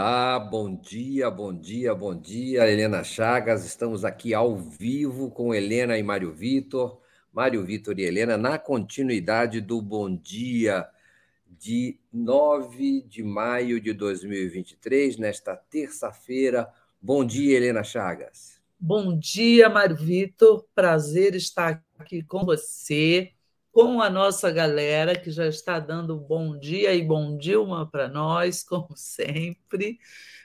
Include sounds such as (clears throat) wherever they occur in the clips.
Olá, bom dia, bom dia, bom dia, Helena Chagas. Estamos aqui ao vivo com Helena e Mário Vitor, Mário Vitor e Helena, na continuidade do Bom Dia de 9 de maio de 2023, nesta terça-feira. Bom dia, Helena Chagas. Bom dia, Mário Vitor. Prazer estar aqui com você com a nossa galera que já está dando bom dia e bom Dilma para nós, como (laughs) sempre.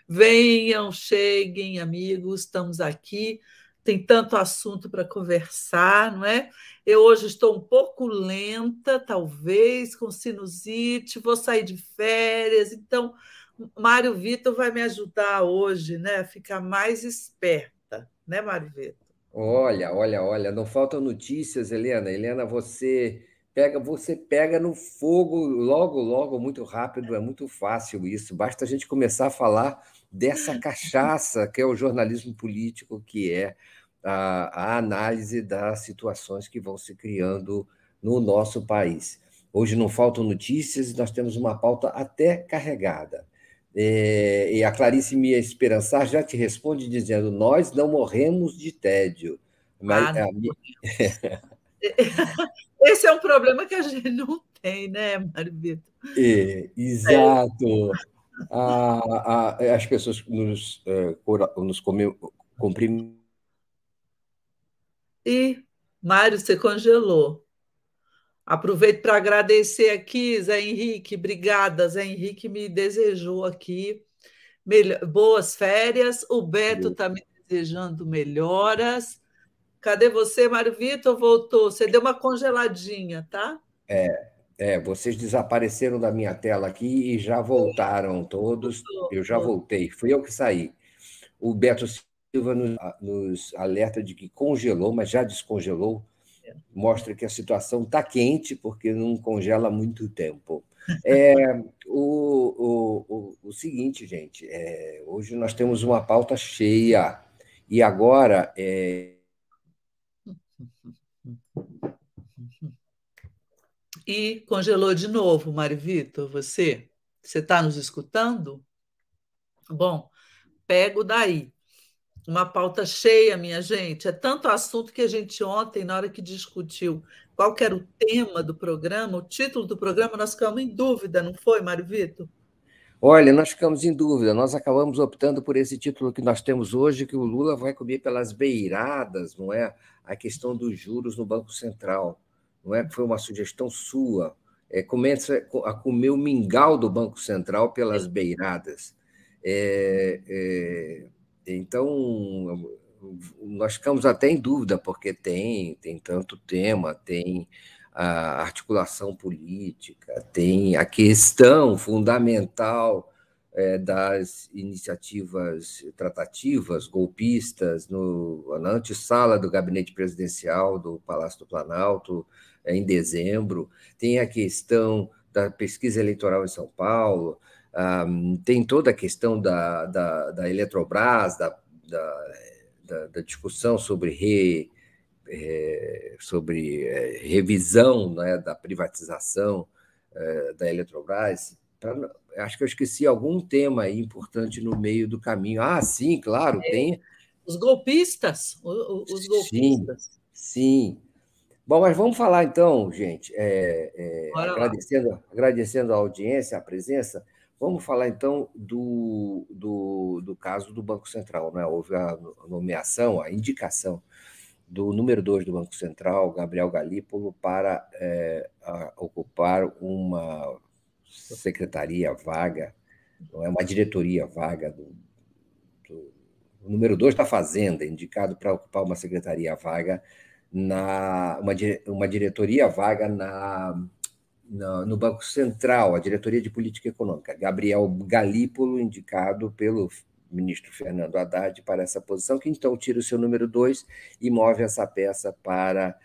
Venham, cheguem, amigos, estamos aqui. Tem tanto assunto para conversar, não é? Eu hoje estou um pouco lenta, talvez, com sinusite, vou sair de férias, então Mário Vitor vai me ajudar hoje né, a ficar mais esperta, né, Mário Vitor? Olha, olha, olha, não faltam notícias, Helena. Helena, você pega, você pega no fogo logo, logo, muito rápido, é muito fácil isso. Basta a gente começar a falar dessa cachaça que é o jornalismo político, que é a, a análise das situações que vão se criando no nosso país. Hoje não faltam notícias e nós temos uma pauta até carregada. É, e a Clarice Mia Esperançar já te responde dizendo: Nós não morremos de tédio. Mas, ah, (laughs) Esse é um problema que a gente não tem, né, Mário Vitor? É, exato. A, a, as pessoas nos, uh, nos comprimem. E, Mário, você congelou. Aproveito para agradecer aqui, Zé Henrique. Obrigada, Zé Henrique me desejou aqui boas férias. O Beto está me desejando melhoras. Cadê você, Mário Vitor? Voltou. Você deu uma congeladinha, tá? É, é, vocês desapareceram da minha tela aqui e já voltaram todos. Eu já voltei. Fui eu que saí. O Beto Silva nos, nos alerta de que congelou, mas já descongelou mostra que a situação está quente, porque não congela muito tempo. (laughs) É, o, o, o, o, seguinte, gente, é, hoje nós temos uma pauta cheia, e agora. É... (laughs) E congelou de novo, Mário Vitor, você? Você está nos escutando? Bom, pego daí. Uma pauta cheia, minha gente. É tanto assunto que a gente ontem, na hora que discutiu qual era o tema do programa, o título do programa, nós ficamos em dúvida, não foi, Mário Vitor? Olha, nós ficamos em dúvida. Nós acabamos optando por esse título que nós temos hoje, que o Lula vai comer pelas beiradas, não é? A questão dos juros no Banco Central, não é? Foi uma sugestão sua. É, começa a comer o mingau do Banco Central pelas beiradas. É, é, então, nós ficamos até em dúvida, porque tem, tem tanto tema, tem a articulação política, tem a questão fundamental é, das iniciativas tratativas golpistas no, na antessala do gabinete presidencial do Palácio do Planalto, é, em dezembro, tem a questão da pesquisa eleitoral em São Paulo, um, tem toda a questão da, da, da Eletrobras, da, da, da, discussão sobre, re, é, sobre é, revisão né, da privatização é, da Eletrobras. Pra, acho que eu esqueci algum tema importante no meio do caminho. Ah, sim, claro, é, tem. Os golpistas. Os golpistas. Sim, sim. Bom, mas vamos falar então, gente, é, é, agradecendo, agradecendo a audiência, a presença, Vamos falar então do, do, do caso do Banco Central. Né? Houve a nomeação, a indicação do número dois do Banco Central, Gabriel Galípolo, para é, ocupar uma secretaria vaga, não é uma diretoria vaga do, do o número dois da Fazenda, indicado para ocupar uma secretaria vaga na uma, uma diretoria vaga na no Banco Central, a diretoria de política econômica, Gabriel Galípolo, indicado pelo ministro Fernando Haddad para essa posição, que então tira o seu número dois e move essa peça para,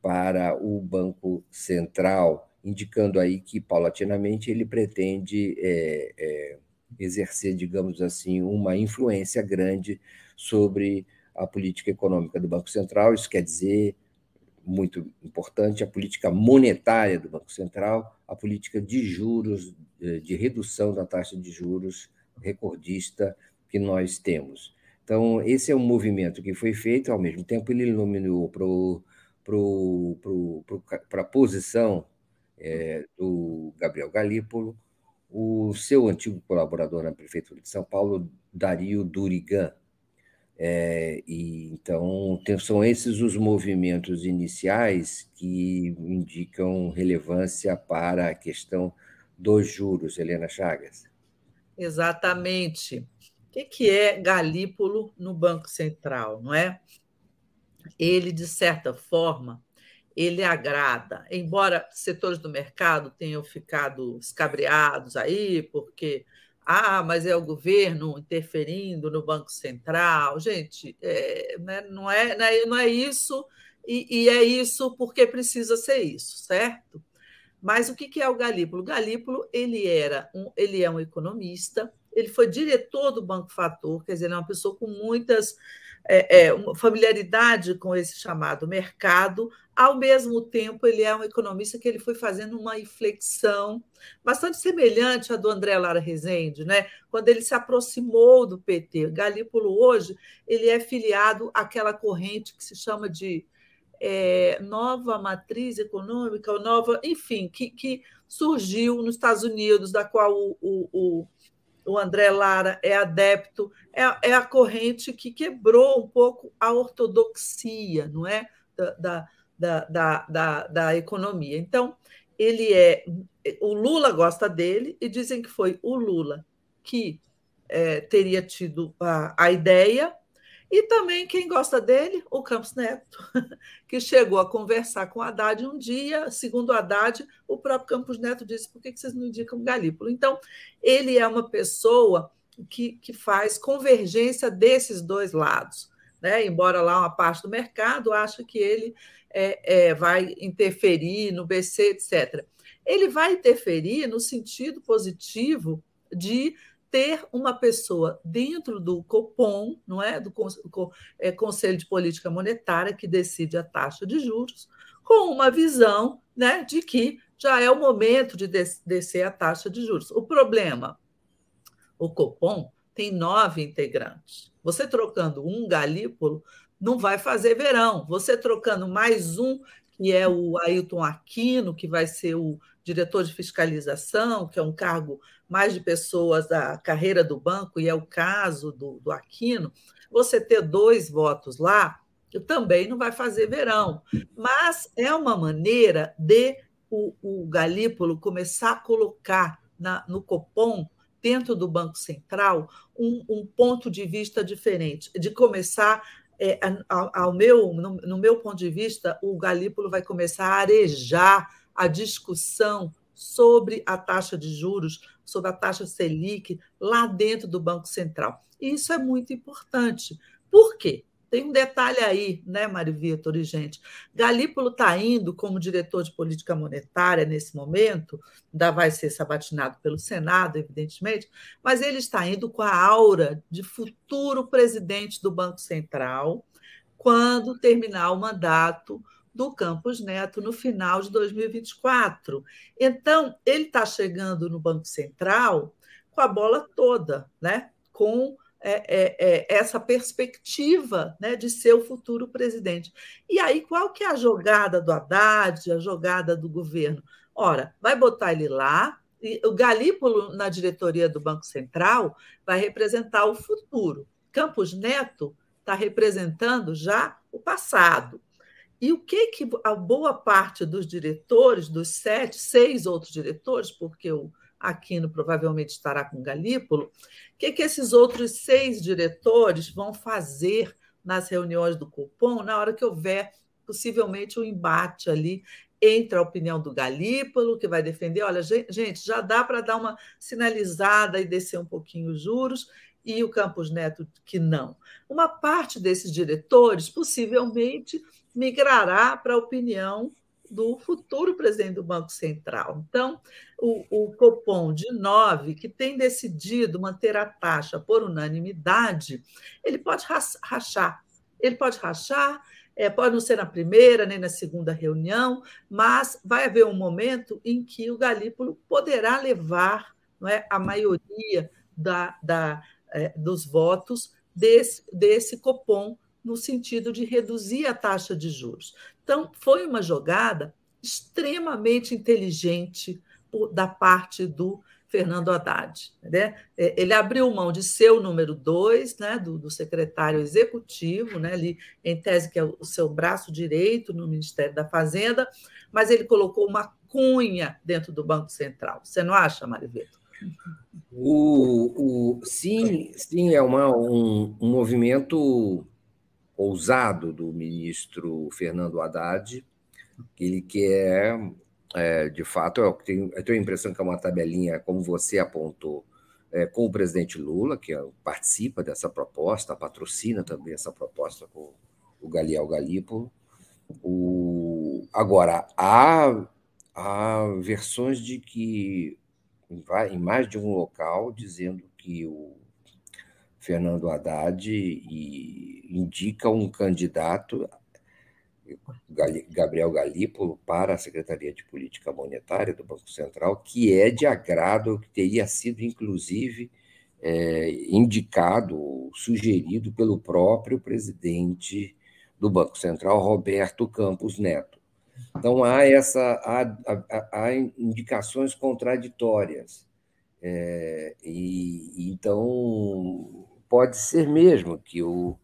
para o Banco Central, indicando aí que, paulatinamente, ele pretende é, é, exercer, digamos assim, uma influência grande sobre a política econômica do Banco Central. Isso quer dizer muito importante, a política monetária do Banco Central, a política de juros, de redução da taxa de juros recordista que nós temos. Então, esse é um movimento que foi feito, ao mesmo tempo ele iluminou para a posição é, do Gabriel Galípolo, o seu antigo colaborador na Prefeitura de São Paulo, Dario Durigan. É, e, então, são esses os movimentos iniciais que indicam relevância para a questão dos juros, Helena Chagas. Exatamente. O que é Galípolo no Banco Central, não é? Ele, de certa forma, ele agrada, embora setores do mercado tenham ficado escabreados aí, porque ah, mas é o governo interferindo no Banco Central. Gente, é, né, não, é, não, é, não é isso, e, e, é isso porque precisa ser isso, certo? Mas o que é o Galípolo? O Galípolo ele era um, ele é um economista, ele foi diretor do Banco Fator, quer dizer, ele é uma pessoa com muitas é, é, familiaridade com esse chamado mercado, ao mesmo tempo ele é um economista que ele foi fazendo uma inflexão bastante semelhante à do André Lara Rezende, né? quando ele se aproximou do PT. Galípolo hoje ele é filiado àquela corrente que se chama de é, nova matriz econômica, ou nova, enfim, que, que surgiu nos Estados Unidos, da qual o, o, o André Lara é adepto, é, é, a corrente que quebrou um pouco a ortodoxia, não é? Da, da, da, da, da economia. Então, ele é. O Lula gosta dele e dizem que foi o Lula que é, teria tido a, a ideia e também quem gosta dele, o Campos Neto, (laughs) que chegou a conversar com Haddad um dia, segundo Haddad, o próprio Campos Neto disse: por que vocês não indicam Galípolo? Então, ele é uma pessoa que, que faz convergência desses dois lados. Né? Embora lá uma parte do mercado acha que ele é, é, vai interferir no BC, etc. Ele vai interferir no sentido positivo de ter uma pessoa dentro do Copom, não é, do é, Conselho de Política Monetária que decide a taxa de juros, com uma visão, né, de que já é o momento de descer a taxa de juros. O problema, o Copom tem nove integrantes. Você trocando um galípolo não vai fazer verão. Você trocando mais um, que é o Ailton Aquino, que vai ser o diretor de fiscalização, que é um cargo mais de pessoas da carreira do banco, e é o caso do, do Aquino, você ter dois votos lá também não vai fazer verão. Mas é uma maneira de o, o Galípolo começar a colocar na, no Copom, dentro do Banco Central, um, um ponto de vista diferente, de começar é, ao, meu, no, no, meu ponto de vista, o Galípolo vai começar a arejar a discussão sobre a taxa de juros, sobre a taxa Selic, lá dentro do Banco Central. E isso é muito importante. Por quê? Tem um detalhe aí, né, Mário Vitor e gente? Galípolo está indo como diretor de política monetária nesse momento, ainda vai ser sabatinado pelo Senado, evidentemente, mas ele está indo com a aura de futuro presidente do Banco Central, quando terminar o mandato do Campos Neto no final de 2024. Então, ele está chegando no Banco Central com a bola toda, né? com é, é, é, essa perspectiva né, de ser o futuro presidente. E aí, qual que é a jogada do Haddad, a jogada do governo? Ora, vai botar ele lá, e o Galípolo, na diretoria do Banco Central, vai representar o futuro. Campos Neto está representando já o passado. E o que que a boa parte dos diretores, dos sete, seis outros diretores, porque o Aquino provavelmente estará com Galípolo, o que, que esses outros seis diretores vão fazer nas reuniões do Copom na hora que houver possivelmente um embate ali entre a opinião do Galípolo, que vai defender, olha, gente, já dá para dar uma sinalizada e descer um pouquinho os juros, e o Campos Neto que não. Uma parte desses diretores possivelmente migrará para a opinião do futuro presidente do Banco Central. Então, o, o Copom de 9, que tem decidido manter a taxa por unanimidade, ele pode rachar. Ele pode rachar, é, pode não ser na primeira nem na segunda reunião, mas vai haver um momento em que o Galípolo poderá levar não é, a maioria da, da, é, dos votos desse, desse Copom no sentido de reduzir a taxa de juros. Então, foi uma jogada extremamente inteligente da parte do Fernando Haddad. Né? É, ele abriu mão de ser o número dois, né, do, do, secretário executivo, né, ali, em tese que é o seu braço direito no Ministério da Fazenda, mas ele colocou uma cunha dentro do Banco Central. Você não acha, Mariveto? O, o, sim, sim, é uma, um, um movimento ousado do ministro Fernando Haddad, que ele quer é, de fato, eu tenho, eu tenho a impressão que é uma tabelinha, como você apontou, é, com o presidente Lula, que é, participa dessa proposta, patrocina também essa proposta com o Galiel Galípolo. O, agora, há, há versões de que, em mais de um local, dizendo que o Fernando Haddad indica um candidato Gabriel Galípolo para a Secretaria de Política Monetária do Banco Central, que é de agrado, que teria sido, inclusive, é, indicado, sugerido pelo próprio presidente do Banco Central, Roberto Campos Neto. Então, há, essa, há, há indicações contraditórias. É, e então pode ser mesmo que o,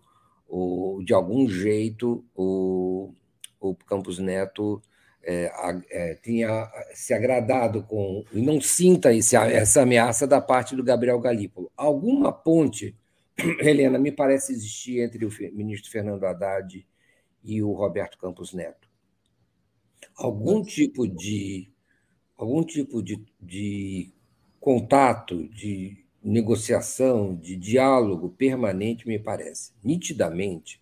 o, de algum jeito o, o Campos Neto é, é, tinha se agradado com e não sinta esse, essa ameaça da parte do Gabriel Galípolo. Alguma ponte, (clears throat) Helena, me parece existir entre o ministro Fernando Haddad e o Roberto Campos Neto. Algum tipo de algum tipo de, de contato, de negociação, de diálogo permanente, me parece. Nitidamente,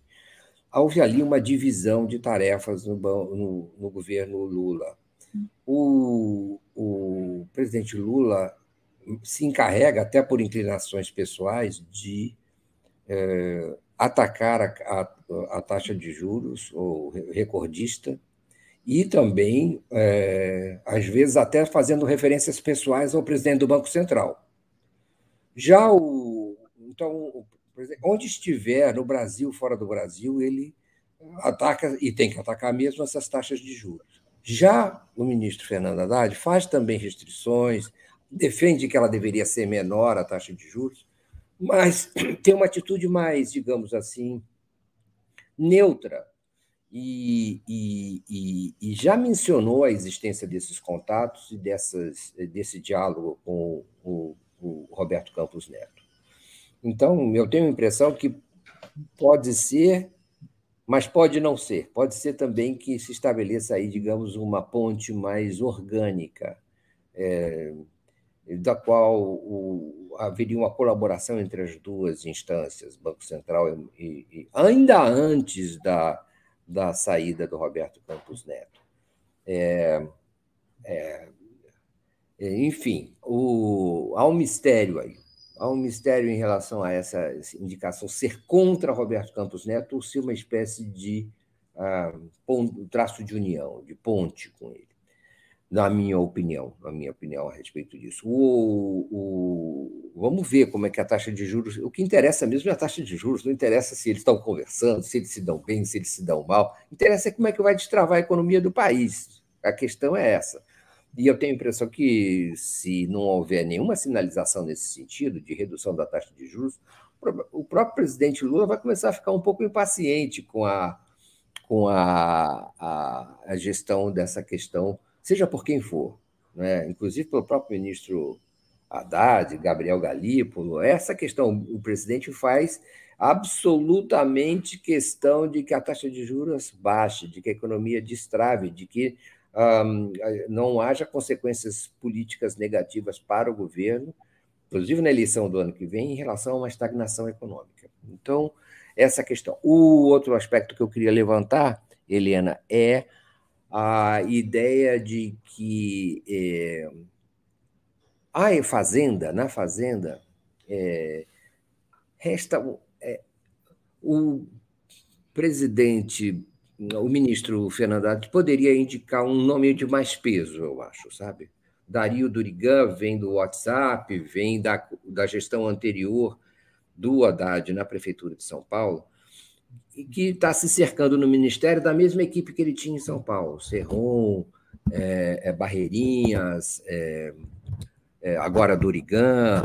houve ali uma divisão de tarefas no, no, no governo Lula. O, o, presidente Lula se encarrega, até por inclinações pessoais, de é, atacar a, a, a, taxa de juros, ou recordista, e também, é, às vezes, até fazendo referências pessoais ao presidente do Banco Central. Já o. Então, onde estiver, no Brasil, fora do Brasil, ele ataca, e tem que atacar mesmo, essas taxas de juros. Já o ministro Fernando Haddad faz também restrições, defende que ela deveria ser menor, a taxa de juros, mas (clears throat) tem uma atitude mais, digamos assim, neutra. E, e, e, e já mencionou a existência desses contatos e dessas, desse diálogo com o o Roberto Campos Neto. Então, eu tenho a impressão que pode ser, mas pode não ser. Pode ser também que se estabeleça aí, digamos, uma ponte mais orgânica, é, da qual o, haveria uma colaboração entre as duas instâncias, Banco Central e, e ainda antes da, da saída do Roberto Campos Neto. É, é, enfim, o, há um mistério aí. Há um mistério em relação a essa indicação ser contra Roberto Campos Neto ou ser uma espécie de ah, traço de união, de ponte com ele, na minha opinião, na minha opinião a respeito disso. O, o, vamos ver como é que a taxa de juros. O que interessa mesmo é a taxa de juros, não interessa se eles estão conversando, se eles se dão bem, se eles se dão mal. Interessa é como é que vai destravar a economia do país. A questão é essa. E eu tenho a impressão que, se não houver nenhuma sinalização nesse sentido, de redução da taxa de juros, o próprio presidente Lula vai começar a ficar um pouco impaciente com a, com a, a, a gestão dessa questão, seja por quem for, né? inclusive pelo próprio ministro Haddad, Gabriel Galípolo. Essa questão, o presidente faz absolutamente questão de que a taxa de juros baixe, de que a economia destrave, de que não haja consequências políticas negativas para o governo, inclusive na eleição do ano que vem, em relação a uma estagnação econômica. Então, essa questão. O outro aspecto que eu queria levantar, Helena, é a ideia de que é, a fazenda, na fazenda, é, resta é, o presidente o ministro Fernando Haddad poderia indicar um nome de mais peso, eu acho, sabe? Dario Durigan vem do WhatsApp, vem da, da gestão anterior do Haddad na Prefeitura de São Paulo, e que está se cercando no Ministério da mesma equipe que ele tinha em São Paulo, Serron, é, é Barreirinhas, é, é agora Durigan.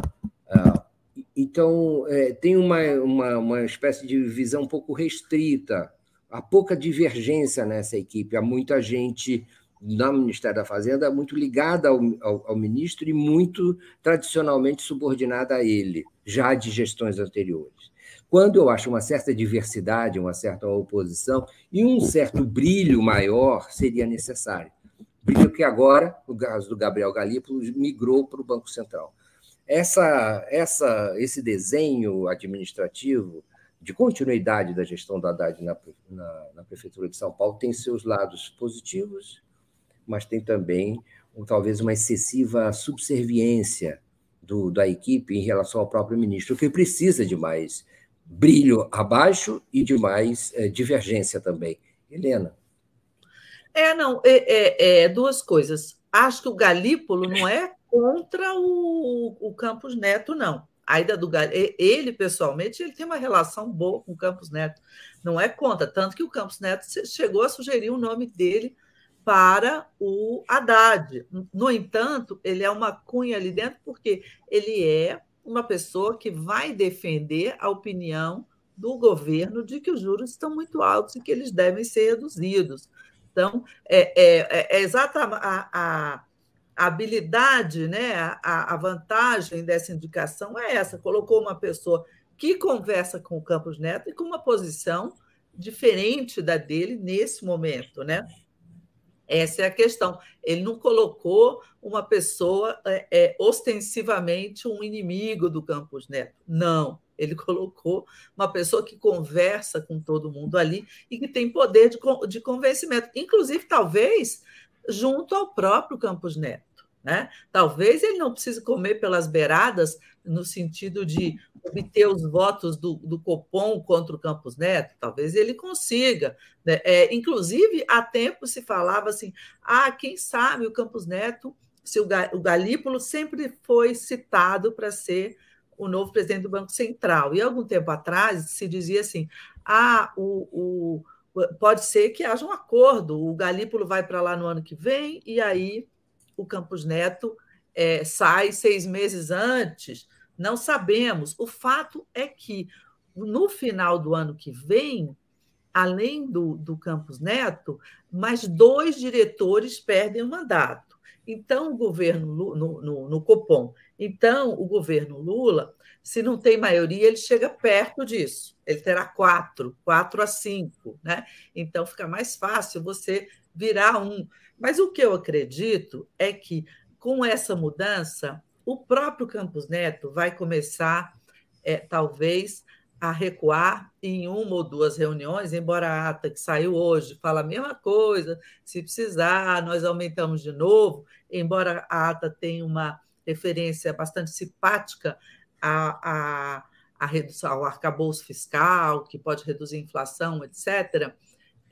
É, então, é, tem uma, uma, uma espécie de visão um pouco restrita, há pouca divergência nessa equipe, há muita gente no Ministério da Fazenda muito ligada ao, ao, ao, ministro e muito tradicionalmente subordinada a ele, já de gestões anteriores. Quando eu acho uma certa diversidade, uma certa oposição e um certo brilho maior seria necessário. Brilho que agora, no caso do Gabriel Galípolo, migrou para o Banco Central. Essa, essa, esse desenho administrativo de continuidade da gestão da Haddad na, na, na Prefeitura de São Paulo tem seus lados positivos mas tem também talvez uma excessiva subserviência do, da equipe em relação ao próprio ministro, que precisa de mais brilho abaixo e de mais é, divergência também. Helena. É, não, é, é, é, duas coisas. Acho que o Galípolo não é contra o, o Campos Neto, não. A ida do ele pessoalmente ele tem uma relação boa com o Campos Neto, não é contra, tanto que o Campos Neto chegou a sugerir o nome dele para o Haddad. No entanto, ele é uma cunha ali dentro porque ele é uma pessoa que vai defender a opinião do governo de que os juros estão muito altos e que eles devem ser reduzidos. Então, é, é, é exata a, a, a, habilidade, né, a, a vantagem dessa indicação é essa: colocou uma pessoa que conversa com o Campos Neto e com uma posição diferente da dele nesse momento, né? Essa é a questão. Ele não colocou uma pessoa é, é, ostensivamente um inimigo do Campos Neto. Não. Ele (laughs) colocou uma pessoa que conversa com todo mundo ali e que tem poder de, de convencimento, inclusive, talvez, junto ao próprio Campos Neto. Né? Talvez ele não precise comer pelas beiradas no sentido de obter os votos do, do Copom contra o Campos Neto, talvez ele consiga. Né? É, inclusive, há tempo se falava assim: ah, quem sabe o Campos Neto, se o, o Galípolo sempre foi citado para ser o novo presidente do Banco Central. E algum tempo atrás se dizia assim: ah, o, o, pode ser que haja um acordo, o Galípolo vai para lá no ano que vem, e aí o Campos Neto é, sai seis meses antes, não sabemos. O fato é que no final do ano que vem, além do, do Campos Neto, mais dois diretores perdem o mandato. Então, o governo no, no, no Copom, então o governo Lula, se não tem maioria, ele chega perto disso. Ele terá quatro, quatro a cinco, né? Então fica mais fácil você virar um. Mas o que eu acredito é que com essa mudança, o próprio Campos Neto vai começar, é, talvez, a recuar em uma ou duas reuniões, embora a ata que saiu hoje fala a mesma coisa, se precisar, nós aumentamos de novo, embora a ata tenha uma referência bastante simpática a, a, a redução, ao arcabouço fiscal, que pode reduzir a inflação, etc.,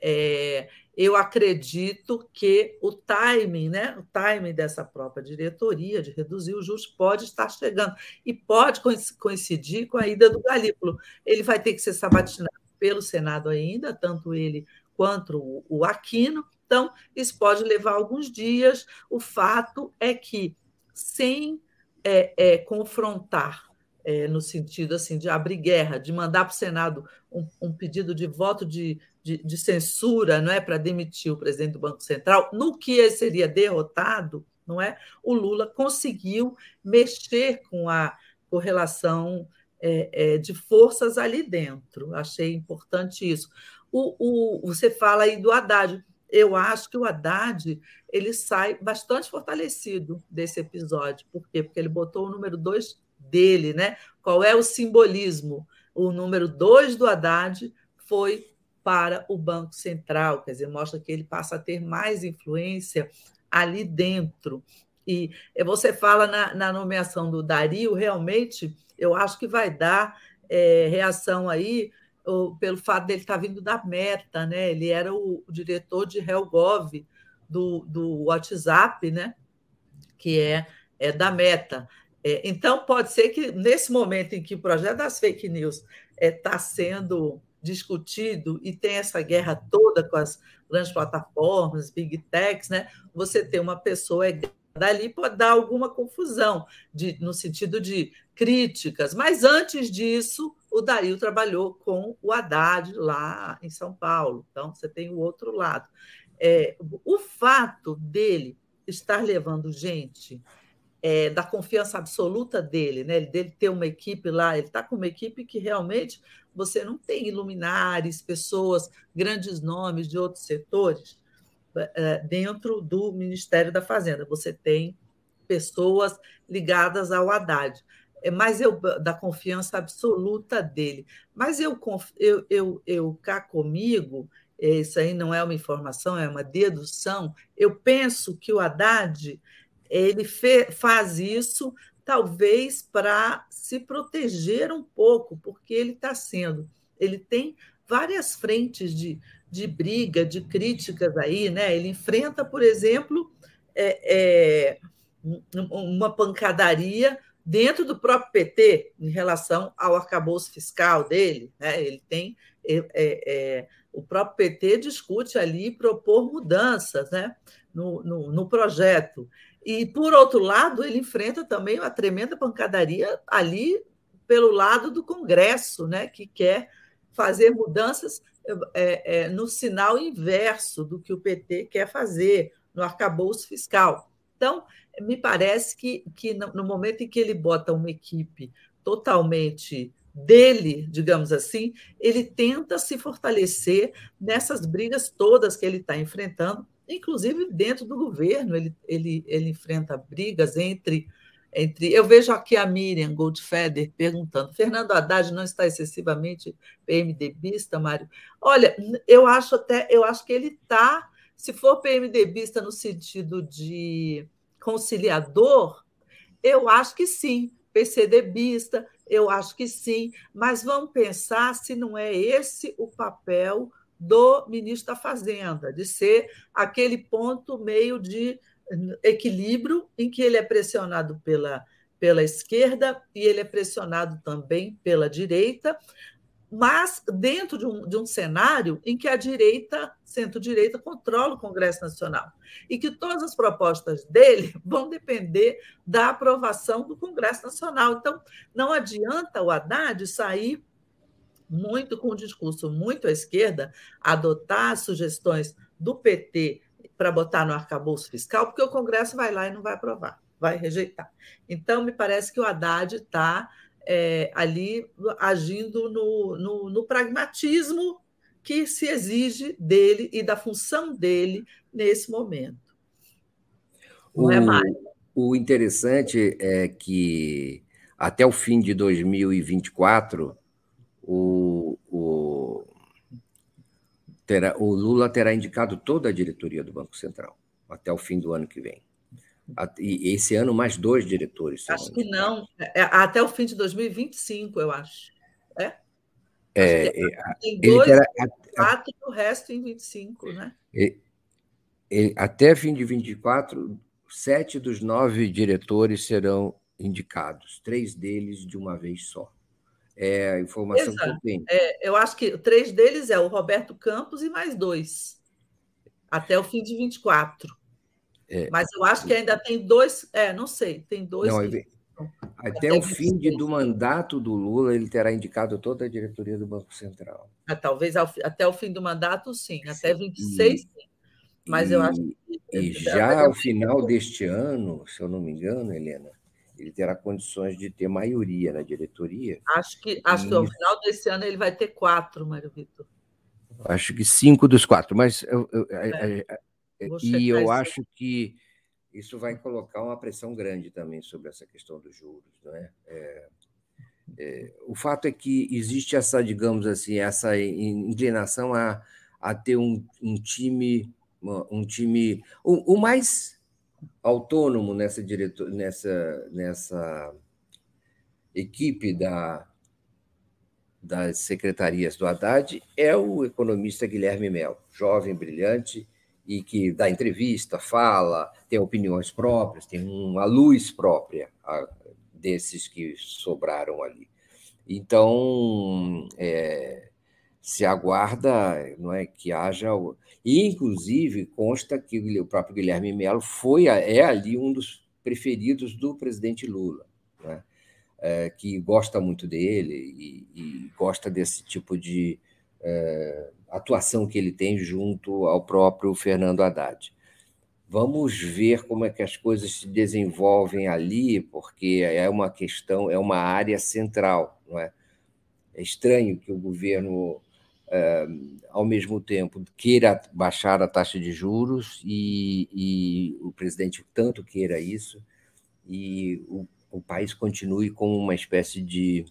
é, eu acredito que o timing, né, o timing dessa própria diretoria de reduzir os juros pode estar chegando e pode coincidir com a ida do Galípolo. Ele vai ter que ser sabatinado pelo Senado ainda, tanto ele quanto o Aquino. Então, isso pode levar alguns dias. O fato é que, sem é, é, confrontar é, no sentido assim de abrir guerra, de mandar para o Senado um, um, pedido de voto de, de, de censura, não é, para demitir o presidente do Banco Central, no que ele seria derrotado, não é? O Lula conseguiu mexer com a correlação é, é, de forças ali dentro. Achei importante isso. O, o, você fala aí do Haddad. Eu acho que o Haddad ele sai bastante fortalecido desse episódio. Por quê? Porque ele botou o número dois dele, né? Qual é o simbolismo? O número dois do Haddad foi para o Banco Central, quer dizer, mostra que ele passa a ter mais influência ali dentro. E você fala na, na nomeação do Dario, realmente, eu acho que vai dar é, reação aí pelo fato dele estar vindo da Meta, né? Ele era o, o diretor de HelGov do, do WhatsApp, né? que é, é da Meta. É, então, pode ser que nesse momento em que o projeto das fake news está é, sendo discutido e tem essa guerra toda com as grandes plataformas, big techs, né? Você tem uma pessoa dali pode dar alguma confusão de, no sentido de críticas. Mas antes disso, o Dario trabalhou com o Haddad lá em São Paulo. Então, você tem o outro lado. É, o fato dele estar levando gente é, da confiança absoluta dele, né? dele ter uma equipe lá, ele está com uma equipe que realmente você não tem iluminares, pessoas, grandes nomes de outros setores é, dentro do Ministério da Fazenda. Você tem pessoas ligadas ao Haddad, é, mas eu da confiança absoluta dele. Mas eu eu, eu, eu cá comigo, é, isso aí não é uma informação, é uma dedução. Eu penso que o Haddad ele faz isso talvez para se proteger um pouco, porque ele está sendo, ele tem várias frentes de, de briga, de críticas aí, né? Ele enfrenta, por exemplo, é, é, uma pancadaria dentro do próprio PT em relação ao arcabouço fiscal dele. Né? Ele tem é, é, é o próprio PT discute ali propor mudanças né? no, no, no projeto. E, por outro lado, ele enfrenta também uma tremenda pancadaria ali pelo lado do Congresso, né, que quer fazer mudanças é, é, no sinal inverso do que o PT quer fazer no arcabouço fiscal. Então, me parece que, que no momento em que ele bota uma equipe totalmente dele, digamos assim, ele tenta se fortalecer nessas brigas todas que ele está enfrentando inclusive dentro do governo, ele, ele, ele enfrenta brigas entre, entre. Eu vejo aqui a Miriam Goldfeder perguntando: Fernando Haddad não está excessivamente PMDBista, Mário? Olha, eu acho até, eu acho que ele está, se for PMDBista no sentido de conciliador, eu acho que sim. PCDBista, eu acho que sim, mas vamos pensar se não é esse o papel do ministro da Fazenda, de ser aquele ponto meio de equilíbrio em que ele é pressionado pela, pela esquerda e ele é pressionado também pela direita, mas dentro de um, de um cenário em que a direita, centro-direita, controla o Congresso Nacional e que todas as propostas dele (laughs) vão depender da aprovação do Congresso Nacional. Então, não adianta o Haddad sair muito com um discurso muito à esquerda, adotar sugestões do PT para botar no arcabouço fiscal, porque o Congresso vai lá e não vai aprovar, vai rejeitar. Então, me parece que o Haddad está é, ali agindo no, no, no pragmatismo que se exige dele e da função dele nesse momento. Não é o, é mais. O interessante é que até o fim de 2024 o, o, terá, o Lula terá indicado toda a diretoria do Banco Central até o fim do ano que vem. E esse ano, mais dois diretores. Acho que não. É, é, até o fim de 2025, eu acho. É? É, acho é, tem dois, terá, quatro, e o resto em 25, né? Ele, ele, até fim de 24, sete dos nove diretores serão indicados, três deles de uma vez só. É a informação Exato. que eu tenho. É, eu acho que três deles é o Roberto Campos e mais dois, até o fim de 24. É, Mas eu acho que ainda tem dois, é, não sei, tem dois. Não, que... Até, até o fim de, do mandato do Lula, ele terá indicado toda a diretoria do Banco Central. Ah, talvez ao, até o fim do mandato, sim. Até 26, e, sim. Mas e, eu acho que. E já ao final deste ano, se eu não me engano, Helena, ele terá condições de ter maioria na diretoria. Acho que, acho e... que ao final desse ano ele vai ter quatro, Mário Vitor. Acho que cinco dos quatro, mas eu, eu, é. e eu acho que isso vai colocar uma pressão grande também sobre essa questão dos juros, não é? é, é o fato é que existe essa, digamos assim, essa inclinação a, a ter um, um time, um time, o, o mais autônomo nessa, diretor, nessa, nessa equipe da, das secretarias do Haddad é o economista Guilherme Mel, jovem, brilhante e que dá entrevista, fala, tem opiniões próprias, tem uma luz própria desses que sobraram ali. Então, é, se aguarda não é, que haja. E, inclusive, consta que o próprio Guilherme Melo foi, é ali um dos preferidos do presidente Lula, né? é, que gosta muito dele e, e gosta desse tipo de é, atuação que ele tem junto ao próprio Fernando Haddad. Vamos ver como é que as coisas se desenvolvem ali, porque é uma questão, é uma área central, não é? É estranho que o governo, ao mesmo tempo, queira baixar a taxa de juros e, e o presidente tanto queira isso, e o, o país continue como uma espécie de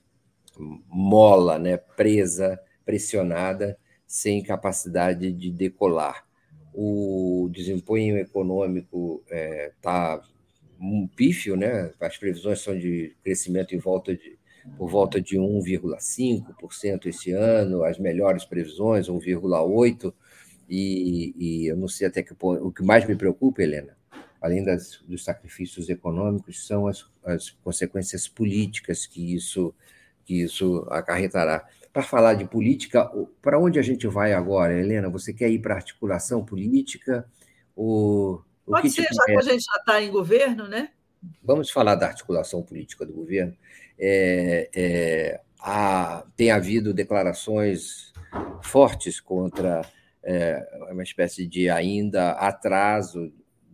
mola, né, presa, pressionada, sem capacidade de decolar. O desempenho econômico está é, tá um pífio, né? as previsões são de crescimento em volta de, por volta de 1,5% esse ano, as melhores previsões, 1,8%, e, e eu não sei até que ponto. O que mais me preocupa, Helena, além das, dos sacrifícios econômicos, são as, as consequências políticas que isso, que isso acarretará para falar de política, para onde a gente vai agora, Helena? Você quer ir para articulação política? Ou, Pode ser, já que a gente já está em governo, né? Vamos falar da articulação política do governo. É, é, há, tem havido declarações fortes contra é, uma espécie de ainda atraso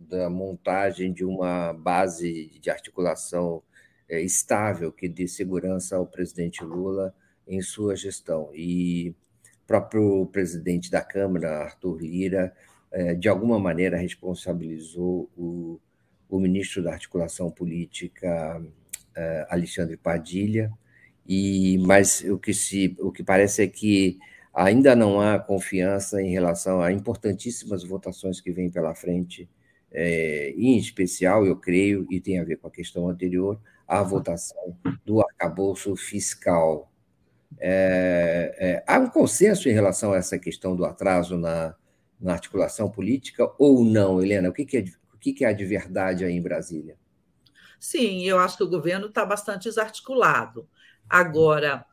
da montagem de uma base de articulação é, estável que dê segurança ao presidente Lula em sua gestão. E o próprio presidente da Câmara, Arthur Lira, é, de alguma maneira responsabilizou o, o ministro da Articulação Política, Alexandre Padilha, e mas o que se o que parece é que ainda não há confiança em relação a importantíssimas votações que vêm pela frente, é, em especial, eu creio, e tem a ver com a questão anterior, a votação do arcabouço fiscal, é, é, há um consenso em relação a essa questão do atraso na, na articulação política ou não, Helena? O que, que, é, o que, que é de verdade aí em Brasília? Sim, eu acho que o governo está bastante desarticulado. Agora,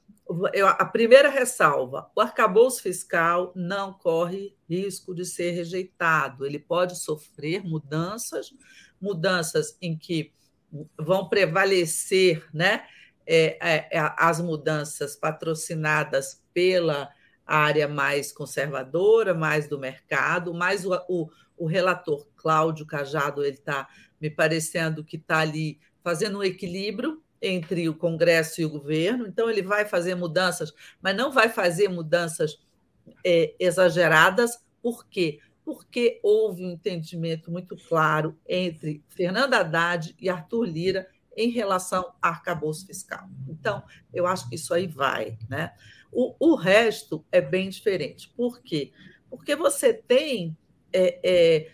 eu, a primeira ressalva: o arcabouço fiscal não corre risco de ser rejeitado. Ele pode sofrer mudanças, mudanças em que vão prevalecer, né? É, é, é, as mudanças patrocinadas pela área mais conservadora, mais do mercado, mais o, o, o relator Cláudio Cajado, ele está me parecendo que está ali fazendo um equilíbrio entre o Congresso e o governo, então ele vai fazer mudanças, mas não vai fazer mudanças é, exageradas, por quê? Porque houve um entendimento muito claro entre Fernando Haddad e Arthur Lira em relação ao arcabouço fiscal. Então, eu acho que isso aí vai. Né? O, o resto é bem diferente. Por quê? Porque você tem, é, é,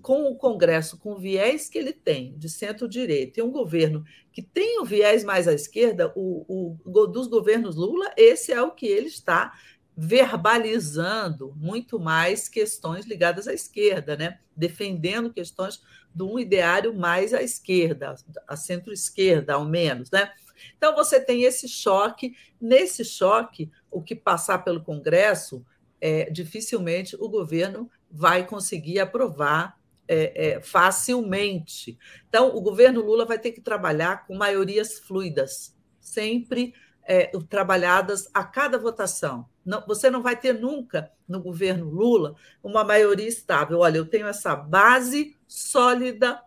com o Congresso, com o viés que ele tem, de centro-direita, e um governo que tem o viés mais à esquerda, o, o, dos governos Lula, esse é o que ele está verbalizando muito mais questões ligadas à esquerda, né? defendendo questões de um ideário mais à esquerda, à centro-esquerda, ao menos. Né? Então, você tem esse choque. Nesse choque, o que passar pelo Congresso, é, dificilmente o governo vai conseguir aprovar é, é, facilmente. Então, o governo Lula vai ter que trabalhar com maiorias fluidas, sempre é, trabalhadas a cada votação. Não, você não vai ter nunca no governo Lula uma maioria estável. Olha, eu tenho essa base sólida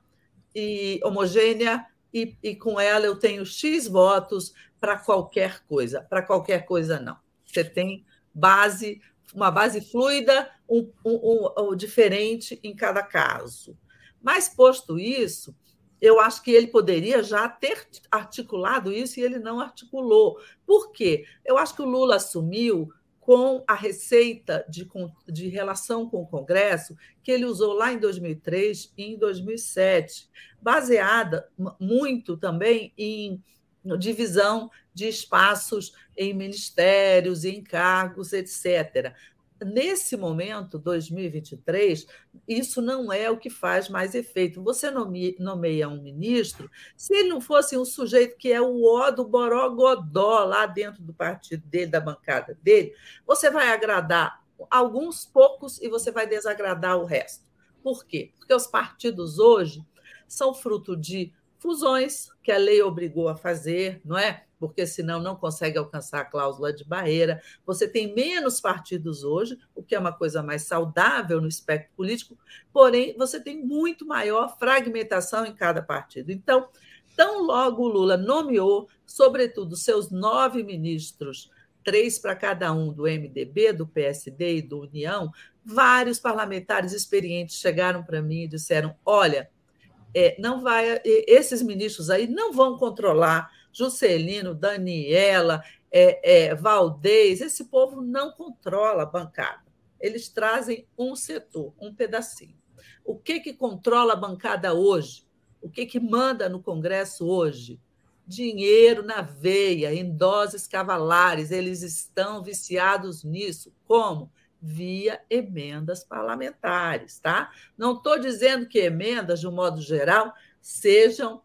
e homogênea, e, e com ela eu tenho X votos para qualquer coisa. Para qualquer coisa, não. Você tem base, uma base fluida, um, um, um, diferente em cada caso. Mas, posto isso, eu acho que ele poderia já ter articulado isso e ele não articulou. Por quê? Eu acho que o Lula assumiu com a receita de, de relação com o Congresso que ele usou lá em 2003 e em 2007, baseada muito também em divisão de espaços em ministérios, em cargos, etc. nesse momento, 2023, isso não é o que faz mais efeito. Você nomeia um ministro, se ele não fosse um sujeito que é o ó do Borogodó lá dentro do partido dele, da bancada dele, você vai agradar alguns poucos e você vai desagradar o resto. Por quê? Porque os partidos hoje são fruto de fusões que a lei obrigou a fazer, não é? Porque senão não consegue alcançar a cláusula de barreira. Você tem menos partidos hoje, o que é uma coisa mais saudável no espectro político, porém você tem muito maior fragmentação em cada partido. Então, tão logo o Lula nomeou, sobretudo, seus nove ministros três para cada um do MDB, do PSD e do União, vários parlamentares experientes chegaram para mim e disseram: olha, é, não vai, esses ministros aí não vão controlar Juscelino, Daniela, é, é, Valdez, esse povo não controla a bancada. Eles trazem um setor, um pedacinho. O que, que controla a bancada hoje? O que, que manda no Congresso hoje? dinheiro na veia, em doses cavalares. Eles estão viciados nisso. Como? Via emendas parlamentares, tá? Não estou dizendo que emendas, de um modo geral, sejam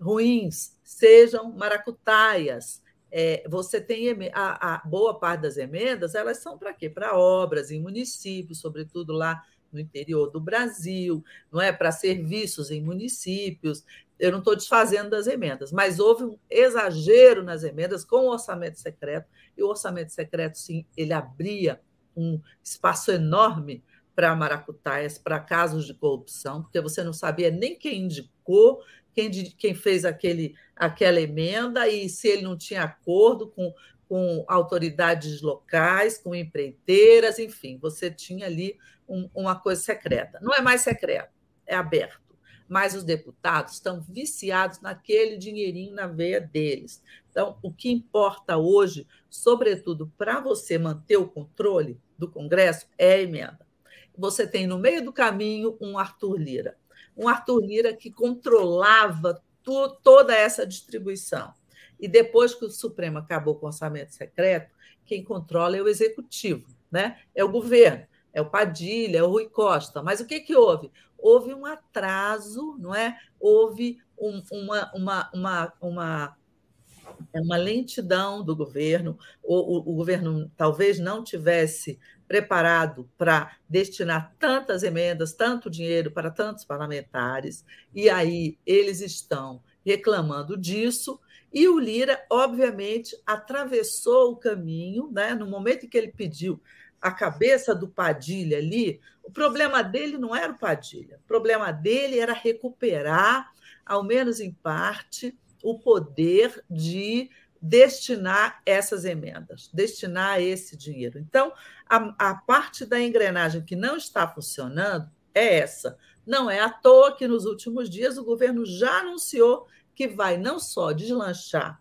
ruins, sejam maracutaias. É, você tem a, a, boa parte das emendas, elas são para quê? Para obras em municípios, sobretudo lá no interior do Brasil, não é para serviços em municípios, eu não estou desfazendo das emendas, mas houve um exagero nas emendas com o orçamento secreto, e o orçamento secreto, sim, ele abria um espaço enorme para maracutaias, para casos de corrupção, porque você não sabia nem quem indicou, quem, quem fez aquele, aquela emenda, e se ele não tinha acordo com, com autoridades locais, com empreiteiras, enfim, você tinha ali um, uma coisa secreta. Não é mais secreto, é aberto mas os deputados estão viciados naquele dinheirinho na veia deles. Então, o que importa hoje, sobretudo para você manter o controle do Congresso, é a emenda. Você tem no meio do caminho um Arthur Lira. Um Arthur Lira que controlava toda essa distribuição. E depois que o Supremo acabou com o orçamento secreto, quem controla é o executivo, né? é o governo, é o Padilha, é o Rui Costa. Mas o que, que houve? houve um atraso, não é? Houve um, uma, uma, uma, uma, uma lentidão do governo, o, o, o governo talvez não tivesse preparado para destinar tantas emendas, tanto dinheiro para tantos parlamentares, e aí eles estão reclamando disso. E o Lira, obviamente, atravessou o caminho, né? no momento em que ele pediu a cabeça do Padilha ali, o problema dele não era o Padilha, o problema dele era recuperar, ao menos em parte, o poder de destinar essas emendas, destinar esse dinheiro. Então, a, a parte da engrenagem que não está funcionando é essa. Não é à toa que nos últimos dias o governo já anunciou que vai não só deslanchar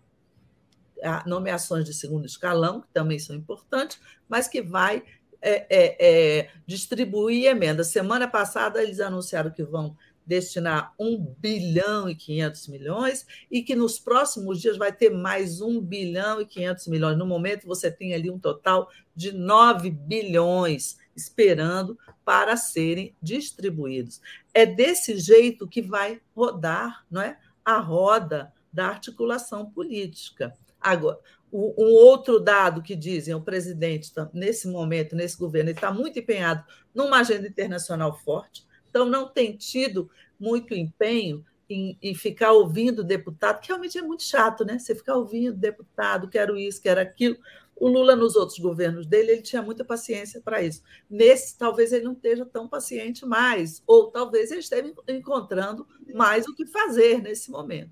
nomeações de segundo escalão, que também são importantes, mas que vai é, é, é, distribuir emendas. Semana passada, eles anunciaram que vão destinar 1 bilhão e 500 milhões e que nos próximos dias vai ter mais 1 bilhão e 500 milhões. No momento, você tem ali um total de 9 bilhões esperando para serem distribuídos. É desse jeito que vai rodar não é? a roda da articulação política. Agora, um outro dado que dizem, o presidente, nesse momento, nesse governo, ele está muito empenhado numa agenda internacional forte, então não tem tido muito empenho em, em, ficar ouvindo deputado, que realmente é muito chato, né? Você ficar ouvindo deputado, quero isso, quero aquilo. O Lula, nos outros governos dele, ele tinha muita paciência para isso. Nesse, talvez ele não esteja tão paciente mais, ou talvez ele esteja encontrando mais o que fazer nesse momento.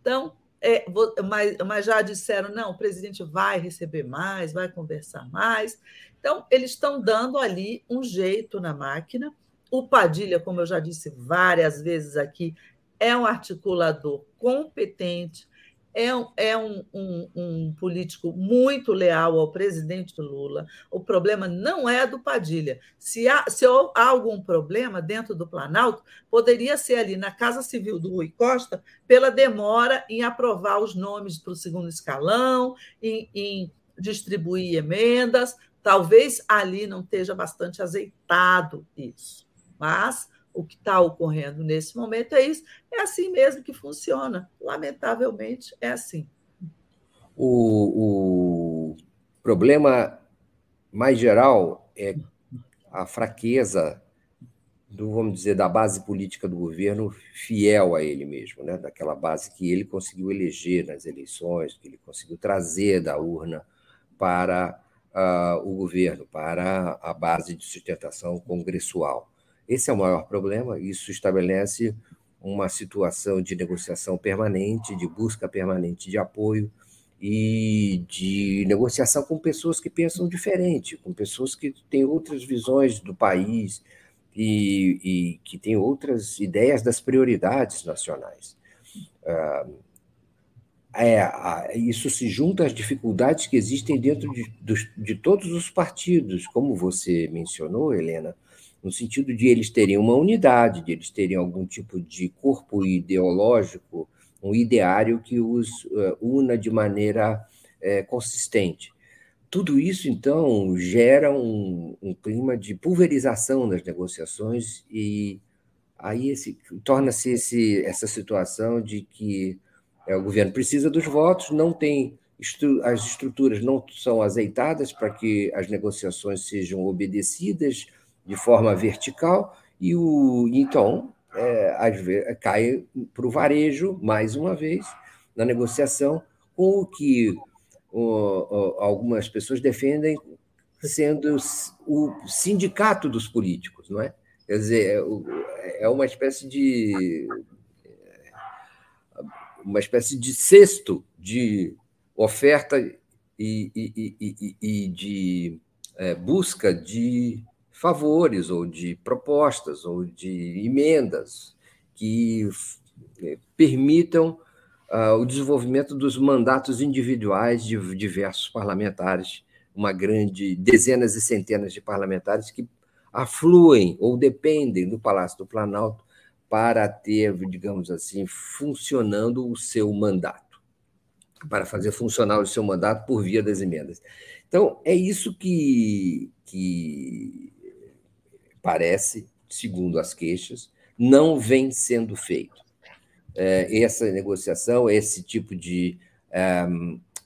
Então, é, mas, mas já disseram, não, o presidente vai receber mais, vai conversar mais. Então, eles estão dando ali um jeito na máquina. O Padilha, como eu já disse várias vezes aqui, é um articulador competente, é, um, é um, um, um, político muito leal ao presidente Lula. O problema não é do Padilha. Se há, se há algum problema dentro do Planalto, poderia ser ali na Casa Civil do Rui Costa, pela demora em aprovar os nomes para o segundo escalão, em, em distribuir emendas. Talvez ali não esteja bastante azeitado isso, mas o que está ocorrendo nesse momento é isso. É assim mesmo que funciona. Lamentavelmente, é assim. O, o problema mais geral é a fraqueza do, vamos dizer, da base política do governo fiel a ele mesmo, né? daquela base que ele conseguiu eleger nas eleições, que ele conseguiu trazer da urna para uh, o governo, para a base de sustentação congressual. Esse é o maior problema, isso estabelece uma situação de negociação permanente, de busca permanente de apoio e de negociação com pessoas que pensam diferente, com pessoas que têm outras visões do país e, e que têm outras ideias das prioridades nacionais. Uh, é, isso se junta às dificuldades que existem dentro de, de, de todos os partidos, como você mencionou, Helena, no sentido de eles terem uma unidade, de eles terem algum tipo de corpo ideológico, um ideário que os uh, una de maneira uh, consistente. Tudo isso, então, gera um, um, clima de pulverização nas negociações e aí torna-se essa situação de que é, o governo precisa dos votos, não tem as estruturas não são azeitadas para que as negociações sejam obedecidas de forma vertical e o então é, vezes, cai para o varejo mais uma vez na negociação com o que o, algumas pessoas defendem sendo o sindicato dos políticos, não é? Quer dizer, é, é uma espécie de uma espécie de cesto de oferta e, e, e, e de é, busca de favores ou de propostas ou de emendas que é, permitam uh, o desenvolvimento dos mandatos individuais de diversos parlamentares, uma grande dezenas e centenas de parlamentares que afluem ou dependem do Palácio do Planalto para ter, digamos assim, funcionando o seu mandato, para fazer funcionar o seu mandato por via das emendas. Então, é isso que, que parece, segundo as queixas, não vem sendo feito. É, essa negociação, esse tipo de. É,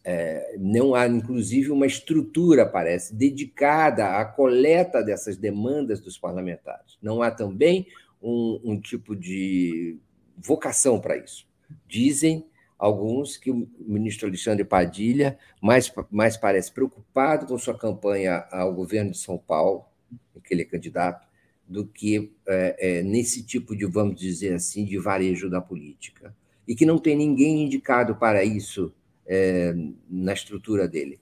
é, não há, inclusive, uma estrutura, parece, dedicada à coleta dessas demandas dos parlamentares. Não há também um, um tipo de vocação para isso. Dizem alguns que o ministro Alexandre Padilha mais, mais parece preocupado com sua campanha ao governo de São Paulo, em que ele é candidato, do que é, é, nesse tipo de, vamos dizer assim, de varejo da política. E que não tem ninguém indicado para isso é, na estrutura dele.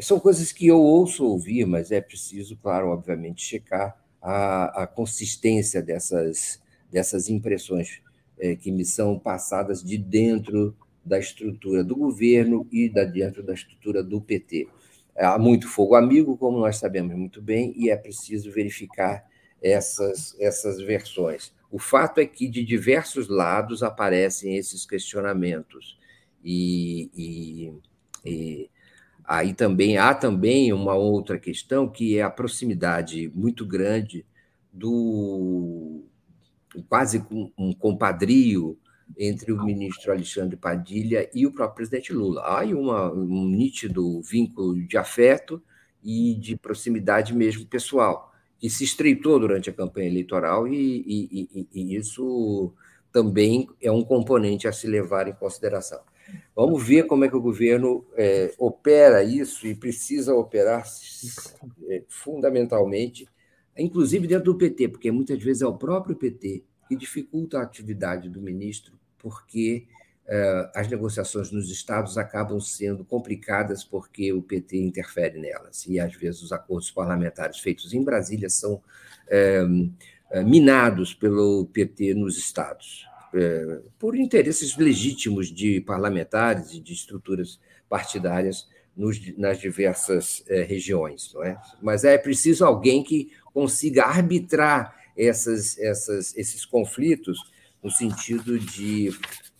São coisas que eu ouço ouvir, mas é preciso, claro, obviamente, checar a, a consistência dessas, dessas impressões é, que me são passadas de dentro da estrutura do governo e da dentro da estrutura do PT. Há muito fogo amigo, como nós sabemos muito bem, e é preciso verificar essas, essas versões. O fato é que de diversos lados aparecem esses questionamentos e, e, e Aí também há também uma outra questão que é a proximidade muito grande do quase um compadrio entre o ministro Alexandre Padilha e o próprio presidente Lula. Há uma, um nítido vínculo de afeto e de proximidade mesmo pessoal, que se estreitou durante a campanha eleitoral, e, e, e, e isso também é um componente a se levar em consideração. Vamos ver como é que o governo é, opera isso e precisa operar é, fundamentalmente, inclusive dentro do PT, porque muitas vezes é o próprio PT que dificulta a atividade do ministro, porque as negociações nos estados acabam sendo complicadas porque o PT interfere nelas, e às vezes os acordos parlamentares feitos em Brasília são é, é, minados pelo PT nos estados por interesses legítimos de parlamentares e de estruturas partidárias nas diversas regiões. Não é? Mas é preciso alguém que consiga arbitrar essas, essas, esses conflitos no sentido de,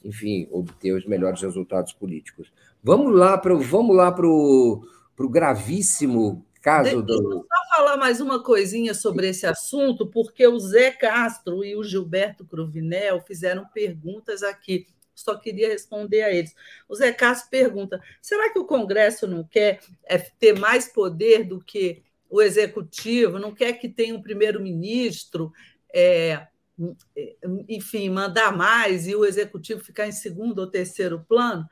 enfim, obter os melhores resultados políticos. Vamos lá para vamos lá para o gravíssimo caso do. Deixa eu só falar mais uma coisinha sobre esse assunto, porque o Zé Castro e o Gilberto Cruvinel fizeram perguntas aqui. Só queria responder a eles. O Zé Castro pergunta: será que o Congresso não quer é, ter mais poder do que o Executivo? Não quer que tenha um primeiro-ministro? É, enfim, mandar mais e o executivo ficar em segundo ou terceiro plano?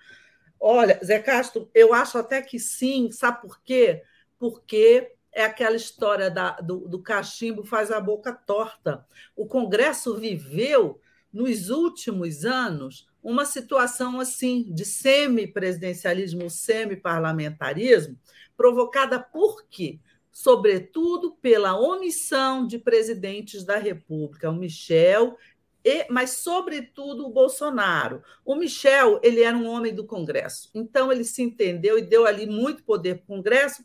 Olha, Zé Castro, eu acho até que sim, sabe por quê? Porque é aquela história da, do, do cachimbo faz a boca torta. O Congresso viveu, nos últimos anos, uma situação assim de semi-presidencialismo, semi-parlamentarismo, provocada por quê? Sobretudo pela omissão de presidentes da República, o Michel e, mas sobretudo o Bolsonaro. O Michel, ele era um homem do Congresso, então ele se entendeu e deu ali muito poder para o Congresso,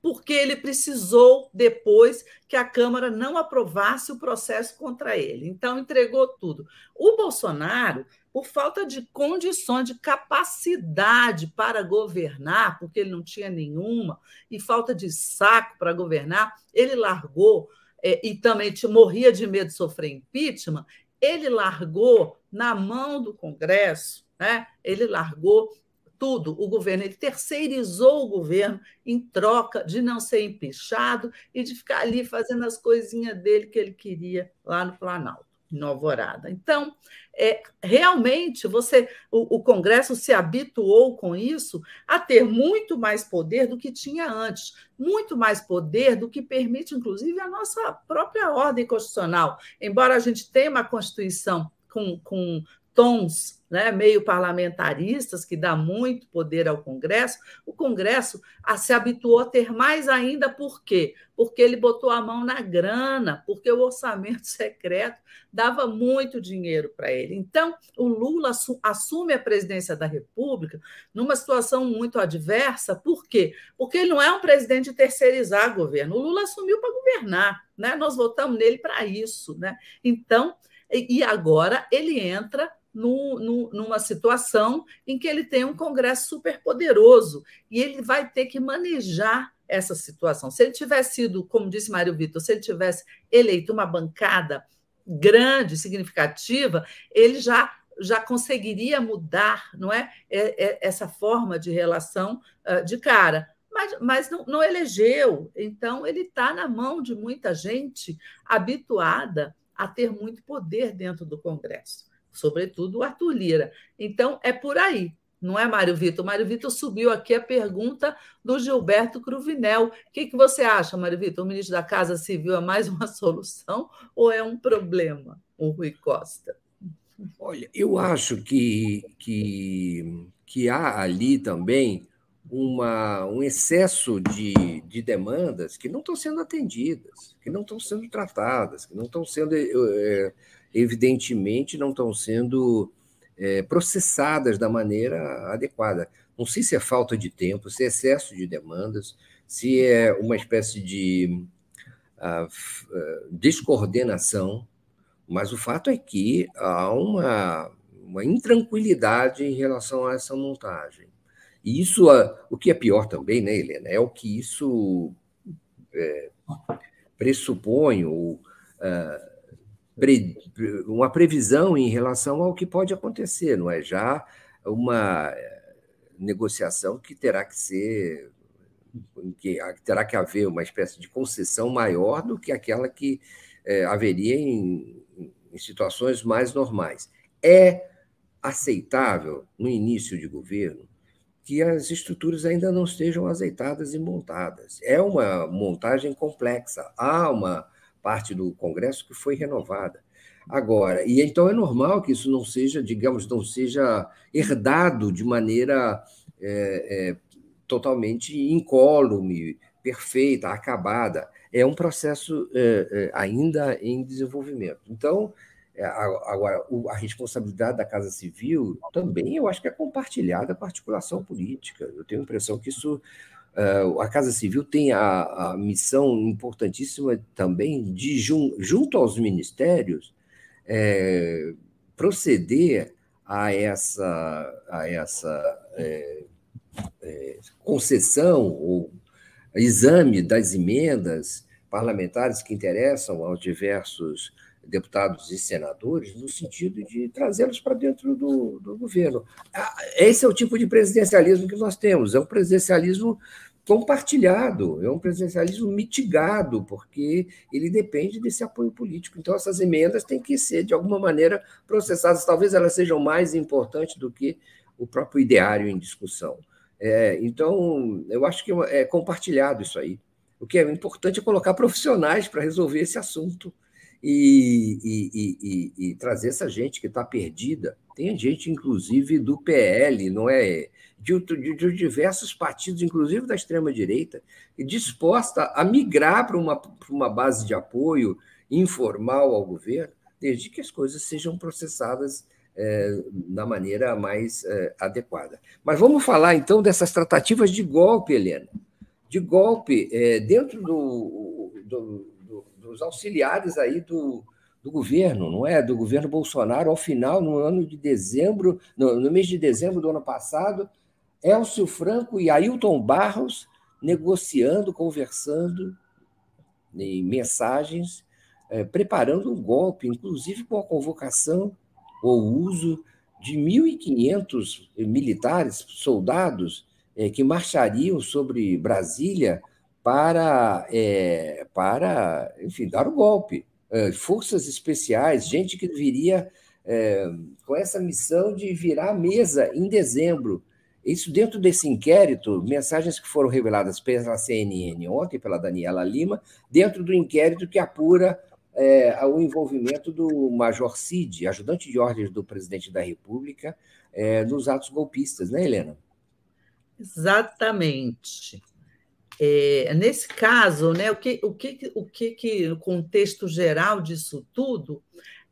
porque ele precisou depois que a Câmara não aprovasse o processo contra ele. Então entregou tudo. O Bolsonaro, por falta de condições, de capacidade para governar, porque ele não tinha nenhuma, e falta de saco para governar, ele largou é, e também te, morria de medo de sofrer impeachment, ele largou na mão do Congresso, né? ele largou tudo, o governo, ele terceirizou o governo em troca de não ser empichado e de ficar ali fazendo as coisinhas dele que ele queria lá no Planalto em Alvorada. Então, é, realmente, você, o, o, Congresso se habituou com isso a ter muito mais poder do que tinha antes, muito mais poder do que permite, inclusive, a nossa própria ordem constitucional. Embora a gente tenha uma Constituição com, com tons né, meio parlamentaristas, que dá muito poder ao Congresso, o Congresso se habituou a ter mais ainda, por quê? Porque ele botou a mão na grana, porque o orçamento (laughs) secreto dava muito dinheiro para ele. Então, o Lula assume a presidência da República numa situação muito adversa, por quê? Porque ele não é um presidente de terceirizar governo. O Lula assumiu para governar, né? nós votamos nele para isso. Né? Então, e agora ele entra no, no, numa situação em que ele tem um Congresso super poderoso e ele vai ter que manejar essa situação. Se ele tivesse sido, como disse Mário Vitor, se ele tivesse eleito uma bancada grande, significativa, ele já já conseguiria mudar, não é, é, é essa forma de relação uh, de cara. Mas, mas não, não elegeu. Então, ele está na mão de muita gente habituada a ter muito poder dentro do Congresso sobretudo o Arthur Lira. Então, é por aí, não é, Mário Vitor? Mário Vitor subiu aqui a pergunta do Gilberto Cruvinel. O que, que você acha, Mário Vitor? O ministro da Casa Civil é mais uma (laughs) solução ou é um problema, o Rui Costa? Olha, eu acho que, que, que há ali também uma, um excesso de, de demandas que não estão sendo atendidas, que não estão sendo tratadas, que não estão sendo. É, evidentemente não estão sendo é, processadas da maneira adequada. Não sei se é falta de tempo, se é excesso de demandas, se é uma espécie de uh, descoordenação, mas o fato é que há uma, uma intranquilidade em relação a essa montagem. E isso, o que é pior também, né, Helena, é o que isso é, pressupõe ou pre, uma previsão em relação ao que pode acontecer, não é já uma eh, negociação que terá que ser que terá que haver uma espécie de concessão maior do que aquela que é, haveria em, em situações mais normais. É aceitável no início de governo que as estruturas ainda não estejam azeitadas e montadas. É uma montagem complexa. Há uma parte do Congresso que foi renovada. Agora, e então é normal que isso não seja, digamos, não seja herdado de maneira é, é, totalmente incólume, perfeita, acabada. É um processo é, é ainda em desenvolvimento. Então, é, agora, a responsabilidade da Casa Civil também eu acho que é compartilhada com a articulação política. Eu tenho a impressão que isso a Casa Civil tem a, a, missão importantíssima também de, jun, junto aos ministérios, é, proceder a essa, a essa é, é, concessão ou exame das emendas parlamentares que interessam aos diversos deputados e senadores, no sentido de trazê-los para dentro do, do governo. Ah, esse é o tipo de presidencialismo que nós temos, é um presidencialismo compartilhado, é um presidencialismo mitigado, porque ele depende desse apoio político. Então, essas emendas têm que ser, de alguma maneira, processadas. Talvez elas sejam mais importantes do que o próprio ideário em discussão. É, então, eu acho que é compartilhado isso aí. O que é importante é colocar profissionais para resolver esse assunto e, e, e, e trazer essa gente que está perdida. Tem gente, inclusive, do PL, não é? De, de, de, diversos partidos, inclusive da extrema-direita, disposta a migrar para uma, uma base de apoio informal ao governo, desde que as coisas sejam processadas é, da maneira mais é, adequada. Mas vamos falar, então, dessas tratativas de golpe, Helena. De golpe é, dentro do, do, dos auxiliares aí do, do governo, não é? Do governo Bolsonaro, ao final, no ano de dezembro, no, no mês de dezembro do ano passado, Elcio Franco e Ailton Barros negociando, conversando em mensagens, é, preparando um golpe, inclusive com a convocação ou uso de 1.500 militares, soldados, é, que marchariam sobre Brasília para, é, para enfim, dar o golpe. É, forças especiais, gente que viria é, com essa missão de virar a mesa em dezembro. Isso dentro desse inquérito, mensagens que foram reveladas pela CNN ontem, pela Daniela Lima, dentro do inquérito que apura é, o envolvimento do Major Cid, ajudante de ordens do presidente da República, é, nos atos golpistas, né, Helena? Exatamente. É, nesse caso, né, o que o que o que, que o contexto geral disso tudo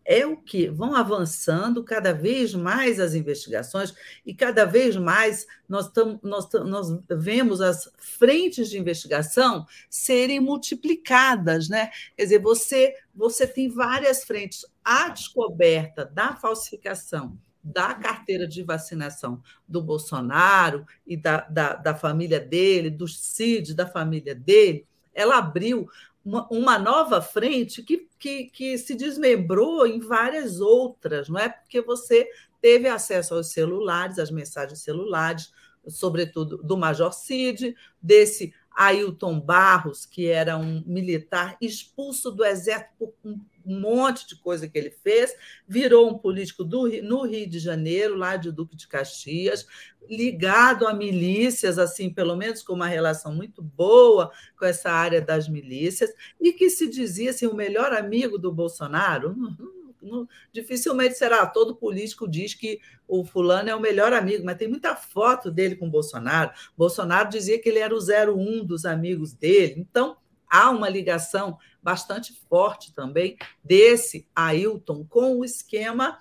é o que vão avançando cada vez mais as investigações e cada vez mais nós, tam, nós, nós vemos as frentes de investigação serem multiplicadas, né? Quer dizer, você, você tem várias frentes. A descoberta da falsificação da carteira de vacinação do Bolsonaro e da, da, da família dele, do CID, da família dele, ela abriu uma, uma nova frente que, que, que se desmembrou em várias outras, não é? Porque você teve acesso aos celulares, às mensagens celulares, sobretudo do Major Cid, desse Ailton Barros, que era um militar expulso do exército por um monte de coisa que ele fez, virou um político do, no Rio de Janeiro, lá de Duque de Caxias, ligado a milícias, assim, pelo menos com uma relação muito boa com essa área das milícias, e que se dizia assim, o melhor amigo do Bolsonaro dificilmente será. Todo político diz que o fulano é o melhor amigo, mas tem muita foto dele com Bolsonaro. Bolsonaro dizia que ele era o 01 dos amigos dele. Então, há uma ligação bastante forte também desse Ailton com o esquema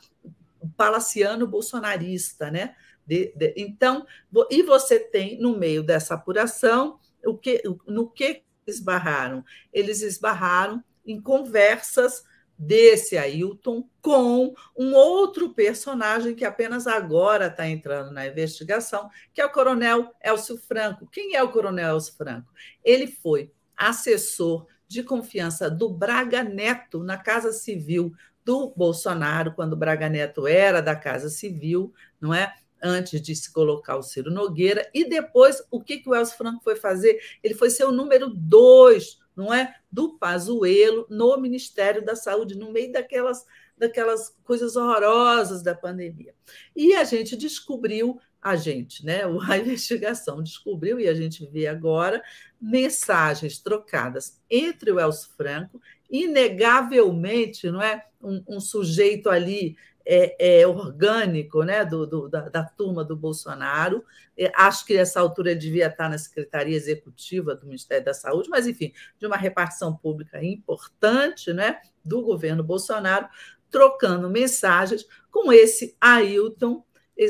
palaciano bolsonarista, né? De, de, então, e você tem no meio dessa apuração o que, no que esbarraram? Eles esbarraram em conversas desse Ailton com um outro personagem que apenas agora está entrando na investigação, que é o Coronel Elcio Franco. Quem é o Coronel Elcio Franco? Ele foi assessor de confiança do Braga Neto na Casa Civil do Bolsonaro, quando Braga Neto era da Casa Civil, não é? Antes de se colocar o Ciro Nogueira, e depois o que, que o Elcio Franco foi fazer? Ele foi ser o número dois não é, do Pazuello no Ministério da Saúde, no meio daquelas, daquelas coisas horrorosas da pandemia. E a gente descobriu, a gente, né, a (laughs) investigação descobriu, e a gente vê agora, mensagens trocadas entre o Elcio Franco, inegavelmente, não é, um, um sujeito ali é, é, orgânico né, do, do da, da, turma do Bolsonaro. É, acho que nessa altura ele devia estar na Secretaria Executiva do Ministério da Saúde, mas, enfim, de uma repartição pública importante né, do governo Bolsonaro, trocando mensagens com esse Ailton,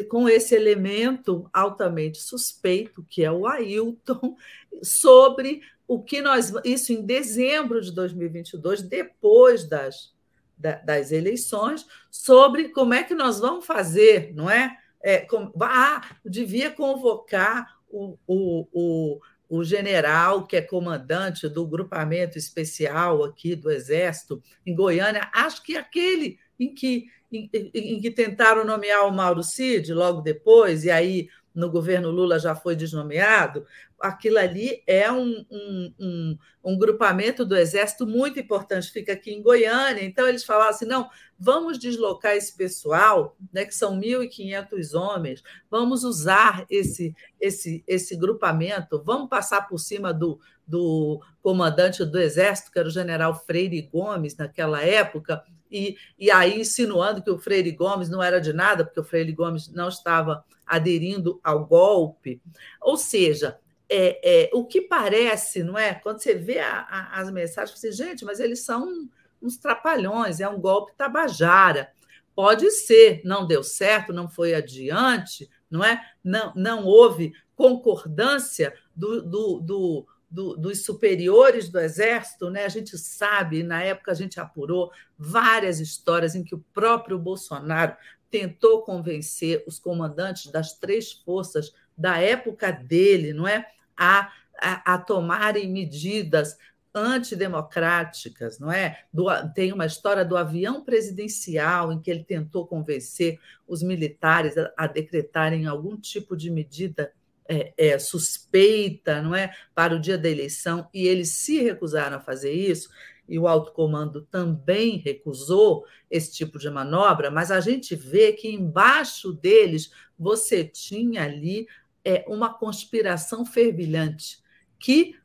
com esse elemento altamente suspeito, que é o Ailton, (laughs) sobre o que nós. Isso em dezembro de 2022, depois das das eleições sobre como é que nós vamos fazer, não é? é ah, devia convocar o, o, o, o general que é comandante do grupamento especial aqui do Exército em Goiânia, acho que aquele em que, em, em que tentaram nomear o Mauro Cid logo depois, e aí no governo Lula já foi desnomeado, aquilo ali é um, um, um, um, grupamento do Exército muito importante, fica aqui em Goiânia. Então, eles falaram assim: não, vamos deslocar esse pessoal, né, que são 1.500 homens, vamos usar esse, esse, esse grupamento, vamos passar por cima do, do comandante do Exército, que era o general Freire Gomes, naquela época, e, e aí insinuando que o Freire Gomes não era de nada, porque o Freire Gomes não estava aderindo ao golpe. Ou seja, é, é, o que parece, não é? Quando você vê a, a, as mensagens, você gente, mas eles são uns trapalhões, é um golpe tabajara. Pode ser, não deu certo, não foi adiante, não é? Não, não houve concordância do, do, do do, dos superiores do Exército, né? a gente sabe, na época a gente apurou várias histórias em que o próprio Bolsonaro tentou convencer os comandantes das três forças da época dele, não é, a, a, a tomarem medidas antidemocráticas, não é? Do, tem uma história do avião presidencial em que ele tentou convencer os militares a, a decretarem algum tipo de medida é, é, suspeita, não é, para o dia da eleição, e eles se recusaram a fazer isso, e o alto comando também recusou esse tipo de manobra, mas a gente vê que embaixo deles você tinha ali é, uma conspiração fervilhante que,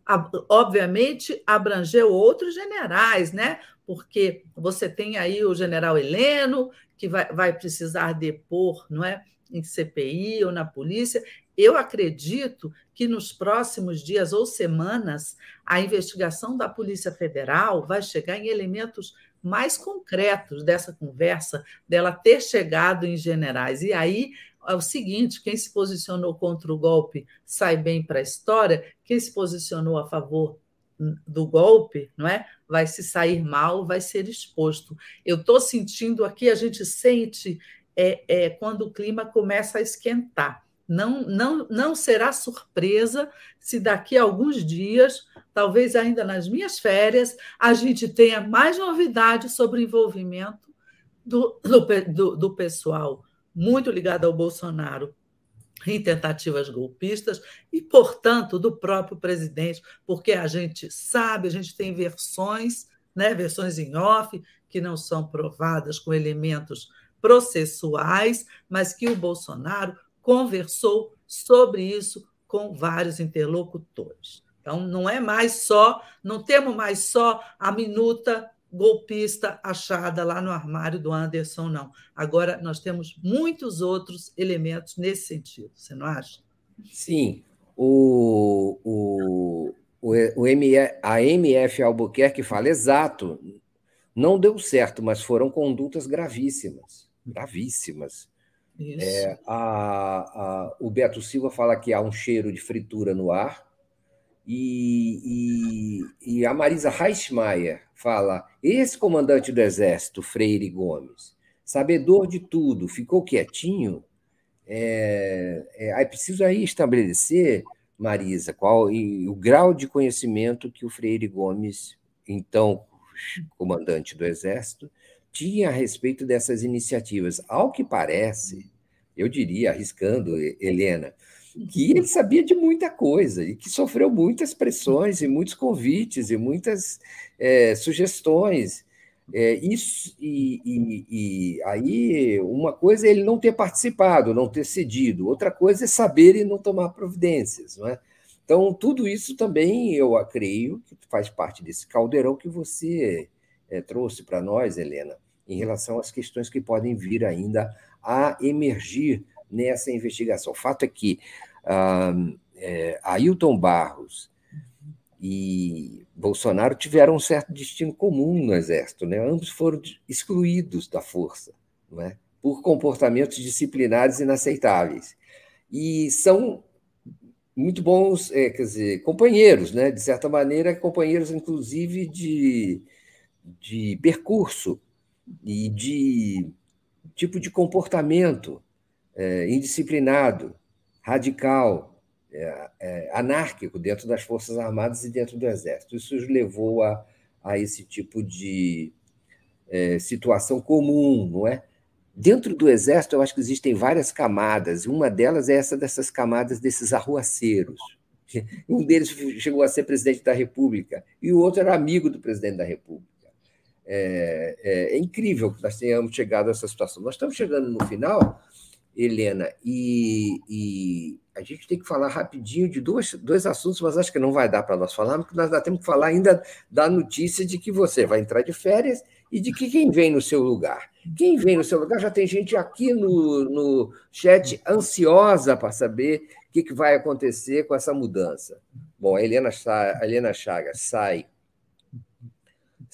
obviamente, abrangeu outros generais, né? Porque você tem aí o general Heleno, que vai, vai precisar depor, não é? Em CPI ou na polícia, eu acredito que nos próximos dias ou semanas a investigação da Polícia Federal vai chegar em elementos mais concretos dessa conversa, dela ter chegado em generais. E aí é o seguinte: quem se posicionou contra o golpe sai bem para a história, quem se posicionou a favor do golpe, não é? Vai se sair mal, vai ser exposto. Eu estou sentindo aqui, a gente sente é, é, quando o clima começa a esquentar. Não, não, não será surpresa se daqui a alguns dias, talvez ainda nas minhas férias, a gente tenha mais novidades sobre o envolvimento do, do, do pessoal muito ligado ao Bolsonaro em tentativas golpistas e, portanto, do próprio presidente, porque a gente sabe, a gente tem versões, né, versões em off, que não são provadas com elementos processuais, mas que o Bolsonaro conversou sobre isso com vários interlocutores. Então, não é mais só, não temos mais só a minuta golpista achada lá no armário do Anderson, não. Agora nós temos muitos outros elementos nesse sentido, você não acha? Sim. O, o, o, o a MF Albuquerque fala exato. Não deu certo, mas foram condutas gravíssimas. Gravíssimas. É, a, a, o Beto Silva fala que há um cheiro de fritura no ar. E, e, e a Marisa Reichmeier fala: esse comandante do Exército, Freire Gomes, sabedor de tudo, ficou quietinho. É, é, é preciso aí estabelecer, Marisa, qual e, o grau de conhecimento que o Freire Gomes, então comandante do Exército, tinha a respeito dessas iniciativas. Ao que parece, eu diria, arriscando, Helena, que ele sabia de muita coisa e que sofreu muitas pressões e muitos convites e muitas é, sugestões. É, isso, e, e, e, aí, uma coisa é ele não ter participado, não ter cedido, outra coisa é saber e não tomar providências. Não é? Então, tudo isso também eu creio que faz parte desse caldeirão que você é, trouxe para nós, Helena em relação às questões que podem vir ainda a emergir nessa investigação. O fato é que uh, é, Ailton Barros e Bolsonaro tiveram um certo destino comum no Exército, né? ambos foram excluídos da força né? por comportamentos disciplinares inaceitáveis. E são muito bons, é, quer dizer, companheiros, né? de certa maneira, companheiros, inclusive, de, de percurso e de tipo de comportamento é, indisciplinado, radical, é, é, anárquico dentro das Forças Armadas e dentro do Exército. Isso levou a, a esse tipo de é, situação comum, não é? Dentro do Exército, eu acho que existem várias camadas. Uma delas é essa dessas camadas desses arruaceiros. (laughs) Um deles chegou a ser presidente da República e o outro era amigo do presidente da República. É, é, é incrível que nós tenhamos chegado a essa situação. Nós estamos chegando no final, Helena, e, e a gente tem que falar rapidinho de dois, dois assuntos, mas acho que não vai dar para nós falarmos, porque nós ainda temos que falar ainda da notícia de que você vai entrar de férias e de que quem vem no seu lugar. Quem vem no seu lugar, já tem gente aqui no, no chat ansiosa para saber o que, que vai acontecer com essa mudança. Bom, a Helena, a Helena Chagas sai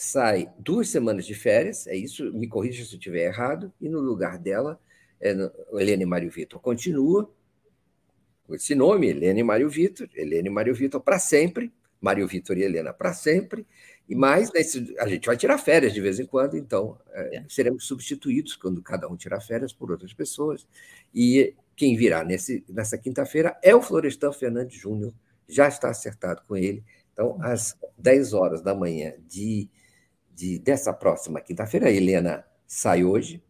sai duas semanas de férias, é isso, me corrija se eu estiver errado, e no lugar dela, é, Helene Mário Vitor continua, com esse nome, Helene Mário Vitor, Helene Mário Vitor para sempre, Mário Vitor e Helena para sempre, e mais, nesse, a gente vai tirar férias de vez em quando, então é, é. seremos substituídos quando cada um tirar férias por outras pessoas, e quem virá nesse, nessa quinta-feira é o Florestan Fernandes Júnior, já está acertado com ele, então às 10 horas da manhã de de, dessa próxima quinta-feira. A Helena sai hoje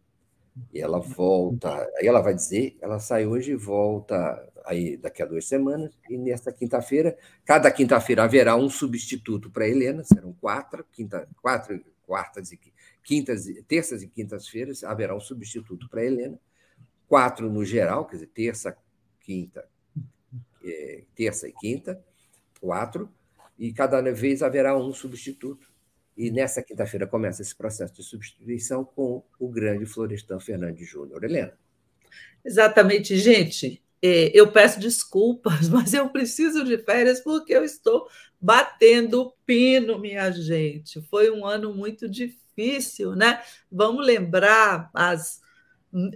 e ela volta. Aí ela vai dizer, ela sai hoje e volta aí daqui a duas semanas. E nesta quinta-feira, cada quinta-feira haverá um substituto para Helena. Serão quatro, quinta, quatro quartas e quintas, terças e quintas-feiras haverá um substituto para Helena. Quatro no geral, quer dizer, terça, quinta, é, terça e quinta, quatro, e cada vez haverá um substituto. E nessa quinta-feira começa esse processo de substituição com o grande Florestan Fernandes Júnior. Helena. Exatamente, gente. É, eu peço desculpas, (laughs) mas eu preciso de férias porque eu estou batendo pino, minha gente. Foi um ano muito difícil, né? Vamos lembrar as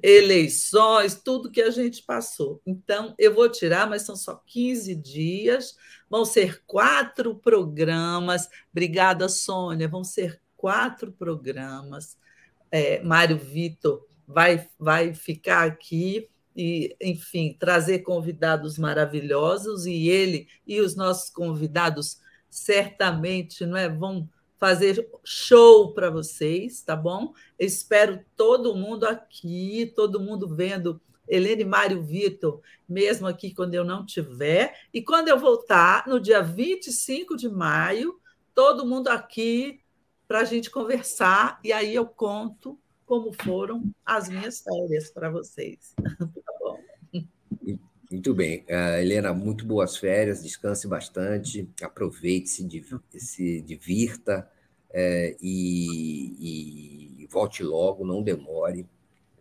eleições, tudo que a gente passou. Então, eu vou tirar, mas são só 15 dias, vão ser quatro programas. Obrigada, Sônia. Vão ser quatro programas. É, Mário Vitor vai, vai ficar aqui e, enfim, trazer convidados maravilhosos e ele e os nossos convidados certamente não é, vão fazer show para vocês, tá bom? espero todo mundo aqui, todo mundo vendo Helene Mário Vitor, mesmo aqui quando eu não tiver. E quando eu voltar, no dia 25 de maio, todo mundo aqui para a gente conversar. E aí eu conto como foram as minhas férias para vocês. (laughs) tá bom? Muito bem. Uh, Helena, muito boas férias, descanse bastante, aproveite, se, se divirta é, e, e, volte logo, não demore.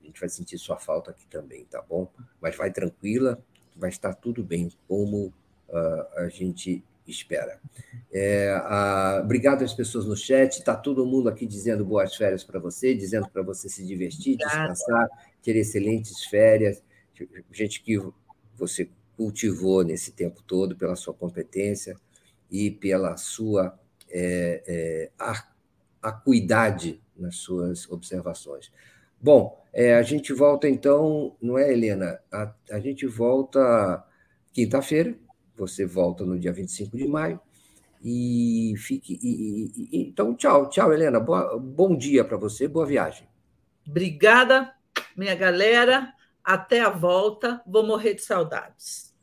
A gente vai sentir sua falta aqui também, tá bom? Mas vai tranquila, vai estar tudo bem, como uh, a gente espera. É, a, obrigado às pessoas no chat, está todo mundo aqui dizendo boas férias para você, dizendo para você se divertir, descansar, ter excelentes férias, gente que você cultivou nesse tempo todo pela sua competência e pela sua é, é, acuidade nas suas observações. Bom, é, a gente volta então, não é, Helena? A, a gente volta quinta-feira, você volta no dia 25 de maio, e fique. E, e, então, tchau, tchau, Helena. Boa, bom dia para você, boa viagem. Obrigada, minha galera. Até a volta. Vou morrer de saudades.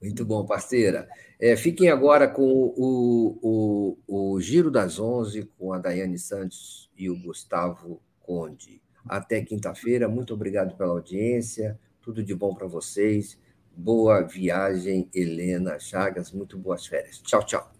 Muito bom, parceira. É, fiquem agora com o, o, o Giro das Onze, com a Daiane Santos e o Gustavo Conde. Até quinta-feira. Muito obrigado pela audiência. Tudo de bom para vocês. Boa viagem, Helena Chagas. Muito boas férias. Tchau, tchau.